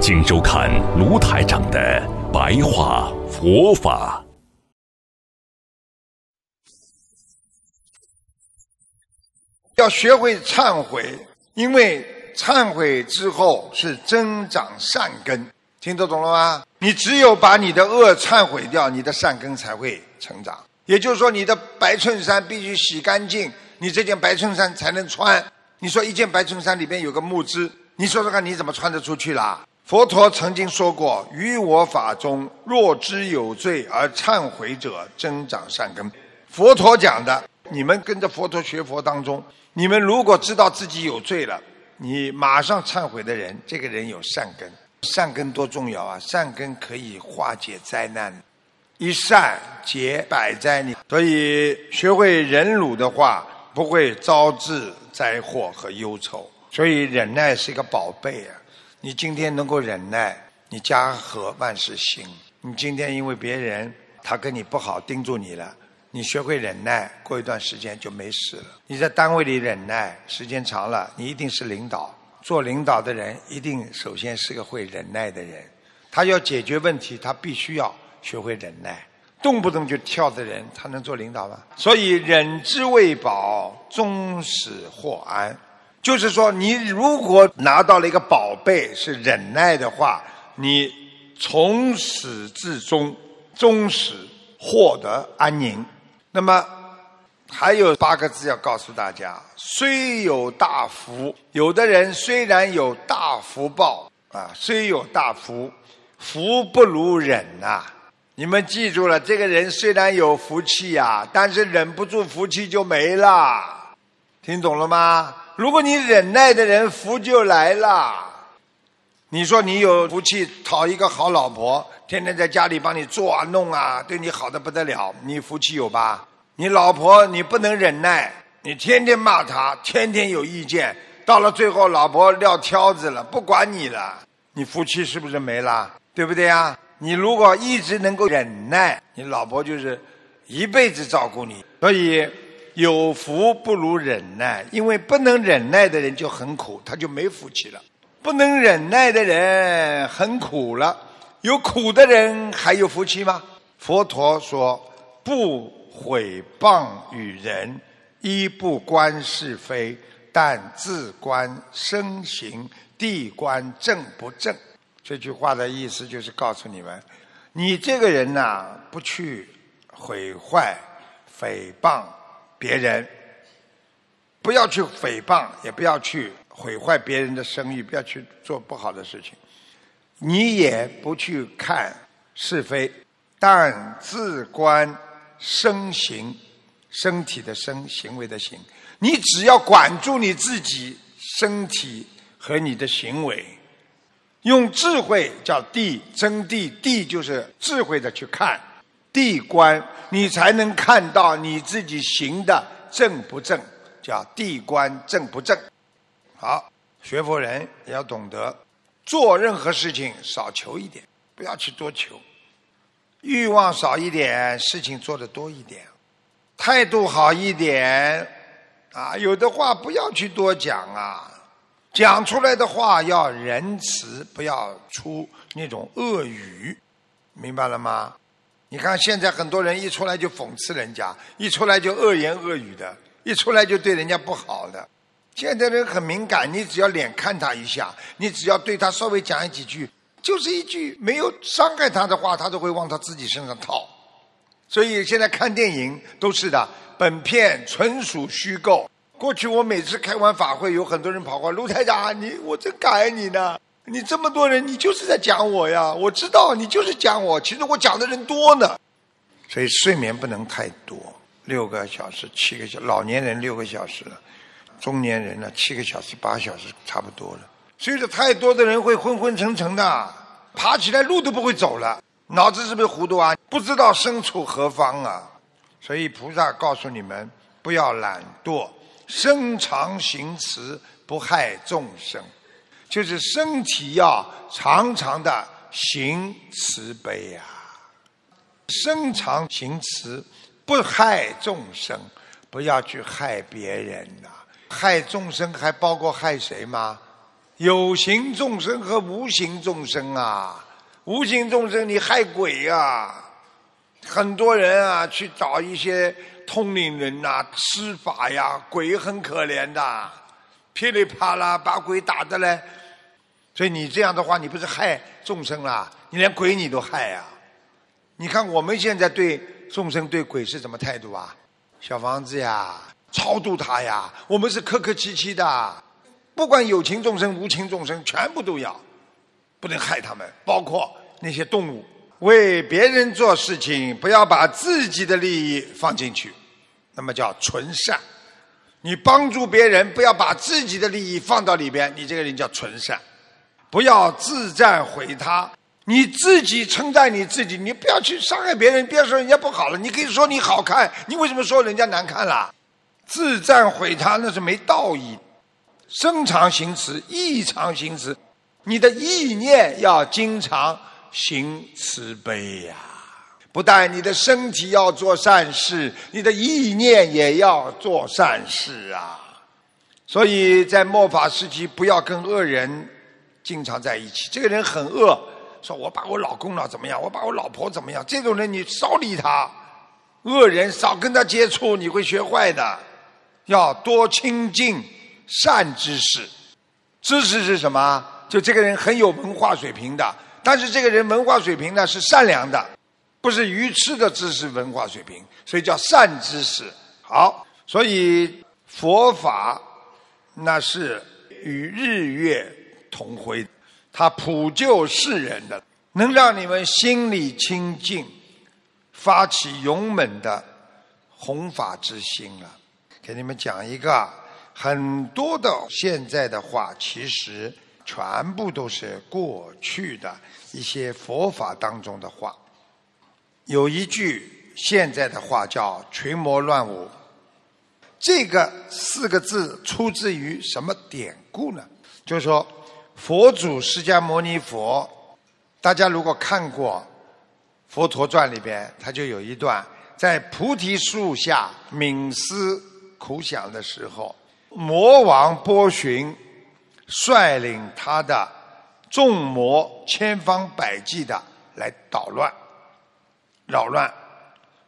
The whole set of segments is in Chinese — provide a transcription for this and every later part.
请收看卢台长的白话佛法。要学会忏悔，因为忏悔之后是增长善根。听得懂了吗？你只有把你的恶忏悔掉，你的善根才会成长。也就是说，你的白衬衫必须洗干净，你这件白衬衫才能穿。你说一件白衬衫里边有个木枝，你说说看，你怎么穿得出去啦？佛陀曾经说过：“于我法中，若知有罪而忏悔者，增长善根。”佛陀讲的，你们跟着佛陀学佛当中，你们如果知道自己有罪了，你马上忏悔的人，这个人有善根。善根多重要啊！善根可以化解灾难，一善解百灾。你所以学会忍辱的话，不会招致。灾祸和忧愁，所以忍耐是一个宝贝啊！你今天能够忍耐，你家和万事兴。你今天因为别人他跟你不好，盯住你了，你学会忍耐，过一段时间就没事了。你在单位里忍耐，时间长了，你一定是领导。做领导的人一定首先是个会忍耐的人，他要解决问题，他必须要学会忍耐。动不动就跳的人，他能做领导吗？所以忍之未保，终始祸安。就是说，你如果拿到了一个宝贝是忍耐的话，你从始至终，终始获得安宁。那么还有八个字要告诉大家：虽有大福，有的人虽然有大福报啊，虽有大福，福不如忍呐。你们记住了，这个人虽然有福气呀，但是忍不住福气就没了，听懂了吗？如果你忍耐的人，福就来了。你说你有福气，讨一个好老婆，天天在家里帮你做啊弄啊，对你好的不得了，你福气有吧？你老婆你不能忍耐，你天天骂她，天天有意见，到了最后老婆撂挑子了，不管你了，你福气是不是没了？对不对呀？你如果一直能够忍耐，你老婆就是一辈子照顾你。所以有福不如忍耐，因为不能忍耐的人就很苦，他就没福气了。不能忍耐的人很苦了，有苦的人还有福气吗？佛陀说：不毁谤与人，一不观是非，但自观身行，地观正不正。这句话的意思就是告诉你们，你这个人呐，不去毁坏、诽谤别人，不要去诽谤，也不要去毁坏别人的声誉，不要去做不好的事情。你也不去看是非，但自观身行，身体的身，行为的行。你只要管住你自己身体和你的行为。用智慧叫地真地，地就是智慧的去看地观，你才能看到你自己行的正不正，叫地观正不正。好，学佛人也要懂得做任何事情少求一点，不要去多求，欲望少一点，事情做的多一点，态度好一点啊，有的话不要去多讲啊。讲出来的话要仁慈，不要出那种恶语，明白了吗？你看现在很多人一出来就讽刺人家，一出来就恶言恶语的，一出来就对人家不好的。现在人很敏感，你只要脸看他一下，你只要对他稍微讲几句，就是一句没有伤害他的话，他都会往他自己身上套。所以现在看电影都是的，本片纯属虚构。过去我每次开完法会，有很多人跑过来，卢台长，你我真感恩你呢。你这么多人，你就是在讲我呀。我知道你就是讲我，其实我讲的人多呢。所以睡眠不能太多，六个小时、七个小，老年人六个小时，中年人呢七个小时、八小时差不多了。睡得太多的人会昏昏沉沉的，爬起来路都不会走了，脑子是不是糊涂啊？不知道身处何方啊？所以菩萨告诉你们，不要懒惰，身长行慈，不害众生，就是身体要常常的行慈悲呀。身长行慈，不害众生，不要去害别人呐。害众生还包括害谁吗？有形众生和无形众生啊。无形众生你害鬼呀！很多人啊去找一些通灵人呐施法呀，鬼很可怜的，噼里啪啦把鬼打的嘞。所以你这样的话，你不是害众生啦？你连鬼你都害呀！你看我们现在对众生、对鬼是什么态度啊？小房子呀，超度他呀，我们是客客气气的，不管有情众生、无情众生，全部都要，不能害他们，包括那些动物。为别人做事情，不要把自己的利益放进去，那么叫纯善。你帮助别人，不要把自己的利益放到里边，你这个人叫纯善。不要自赞毁他。你自己称赞你自己，你不要去伤害别人，别说人家不好了。你可以说你好看，你为什么说人家难看了？自赞毁他那是没道义。身常行慈，意常行慈，你的意念要经常行慈悲呀。不但你的身体要做善事，你的意念也要做善事啊。所以在末法时期，不要跟恶人经常在一起。这个人很恶。说我把我老公了怎么样？我把我老婆怎么样？这种人你少理他，恶人少跟他接触，你会学坏的。要多亲近善知识，知识是什么？就这个人很有文化水平的，但是这个人文化水平呢是善良的，不是愚痴的知识文化水平，所以叫善知识。好，所以佛法那是与日月同辉。他普救世人的，能让你们心里清净，发起勇猛的弘法之心了。给你们讲一个，很多的现在的话，其实全部都是过去的一些佛法当中的话。有一句现在的话叫“群魔乱舞”，这个四个字出自于什么典故呢？就是说。佛祖释迦牟尼佛，大家如果看过《佛陀传》里边，他就有一段在菩提树下冥思苦想的时候，魔王波旬率领他的众魔千方百计的来捣乱、扰乱，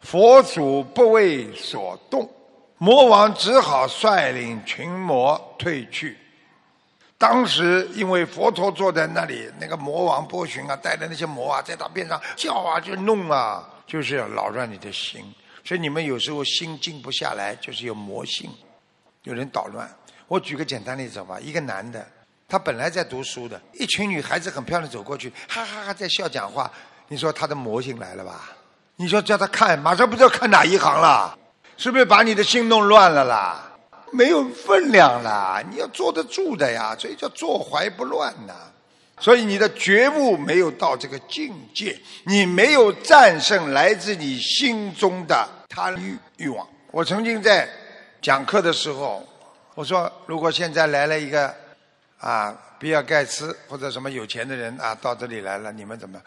佛祖不为所动，魔王只好率领群魔退去。当时因为佛陀坐在那里，那个魔王波旬啊，带着那些魔啊，在他边上叫啊，就弄啊，就是要扰乱你的心。所以你们有时候心静不下来，就是有魔性，有人捣乱。我举个简单例子吧，一个男的，他本来在读书的，一群女孩子很漂亮走过去，哈哈哈在笑讲话。你说他的魔性来了吧？你说叫他看，马上不知道看哪一行了，是不是把你的心弄乱了啦？没有分量了，你要坐得住的呀，所以叫坐怀不乱呐。所以你的觉悟没有到这个境界，你没有战胜来自你心中的贪欲欲望。我曾经在讲课的时候，我说如果现在来了一个啊比尔盖茨或者什么有钱的人啊到这里来了，你们怎么？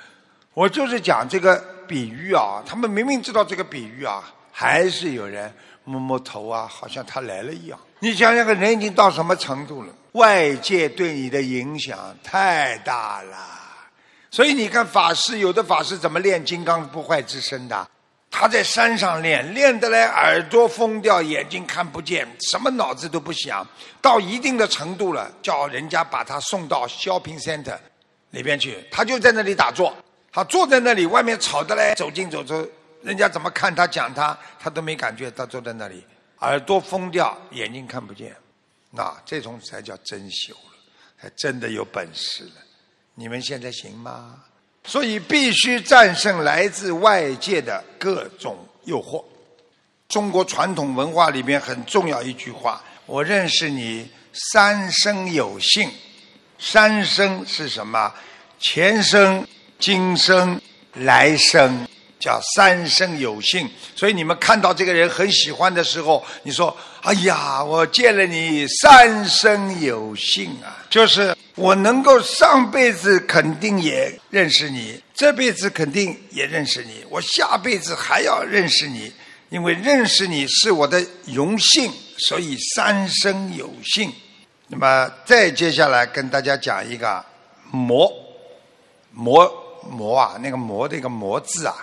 我就是讲这个比喻啊，他们明明知道这个比喻啊，还是有人。摸摸头啊，好像他来了一样。你想想，个人已经到什么程度了？外界对你的影响太大了。所以你看，法师有的法师怎么练金刚不坏之身的？他在山上练，练得来耳朵疯掉，眼睛看不见，什么脑子都不想。到一定的程度了，叫人家把他送到 shopping center 里边去，他就在那里打坐。他坐在那里，外面吵得来，走进走出。人家怎么看他讲他，他都没感觉。他坐在那里，耳朵疯掉，眼睛看不见，那这种才叫真修了，才真的有本事了。你们现在行吗？所以必须战胜来自外界的各种诱惑。中国传统文化里面很重要一句话：我认识你三生有幸。三生是什么？前生今生、来生，叫三生有幸。所以你们看到这个人很喜欢的时候，你说：“哎呀，我见了你三生有幸啊！”就是我能够上辈子肯定也认识你，这辈子肯定也认识你，我下辈子还要认识你，因为认识你是我的荣幸，所以三生有幸。那么再接下来跟大家讲一个“魔”，魔魔啊，那个“魔”的一个“魔”字啊，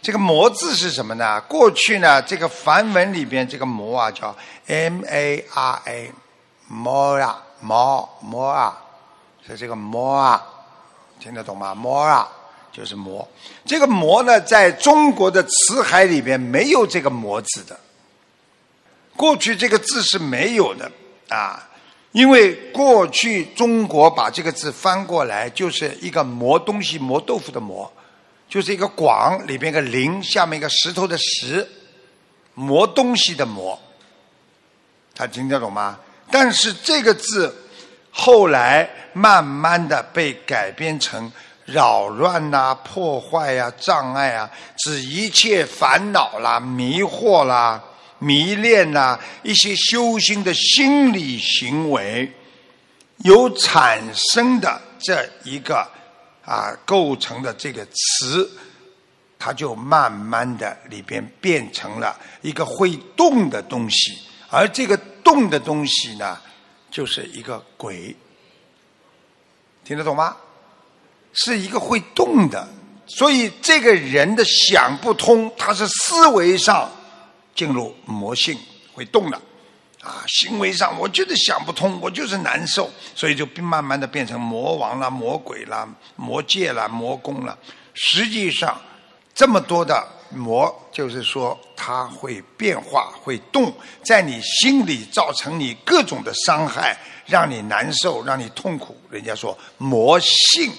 这个“魔”字是什么呢？过去呢，这个梵文里边这个“魔”啊叫 M A R A，魔呀，魔魔啊，是这个“魔”啊，听得懂吗？“魔啊”就是“魔”，这个“魔”呢，在中国的词海里边没有这个“魔”字的，过去这个字是没有的啊。因为过去中国把这个字翻过来，就是一个磨东西、磨豆腐的磨，就是一个广里边一个林，下面一个石头的石，磨东西的磨。他听得懂吗？但是这个字后来慢慢的被改编成扰乱呐、破坏呀、障碍啊，指一切烦恼啦、迷惑啦。迷恋呐，一些修心的心理行为，有产生的这一个啊构成的这个词，它就慢慢的里边变成了一个会动的东西，而这个动的东西呢，就是一个鬼，听得懂吗？是一个会动的，所以这个人的想不通，他是思维上。进入魔性会动的，啊，行为上我觉得想不通，我就是难受，所以就慢慢的变成魔王了、魔鬼了、魔界了、魔宫了。实际上，这么多的魔，就是说它会变化、会动，在你心里造成你各种的伤害，让你难受、让你痛苦。人家说魔性。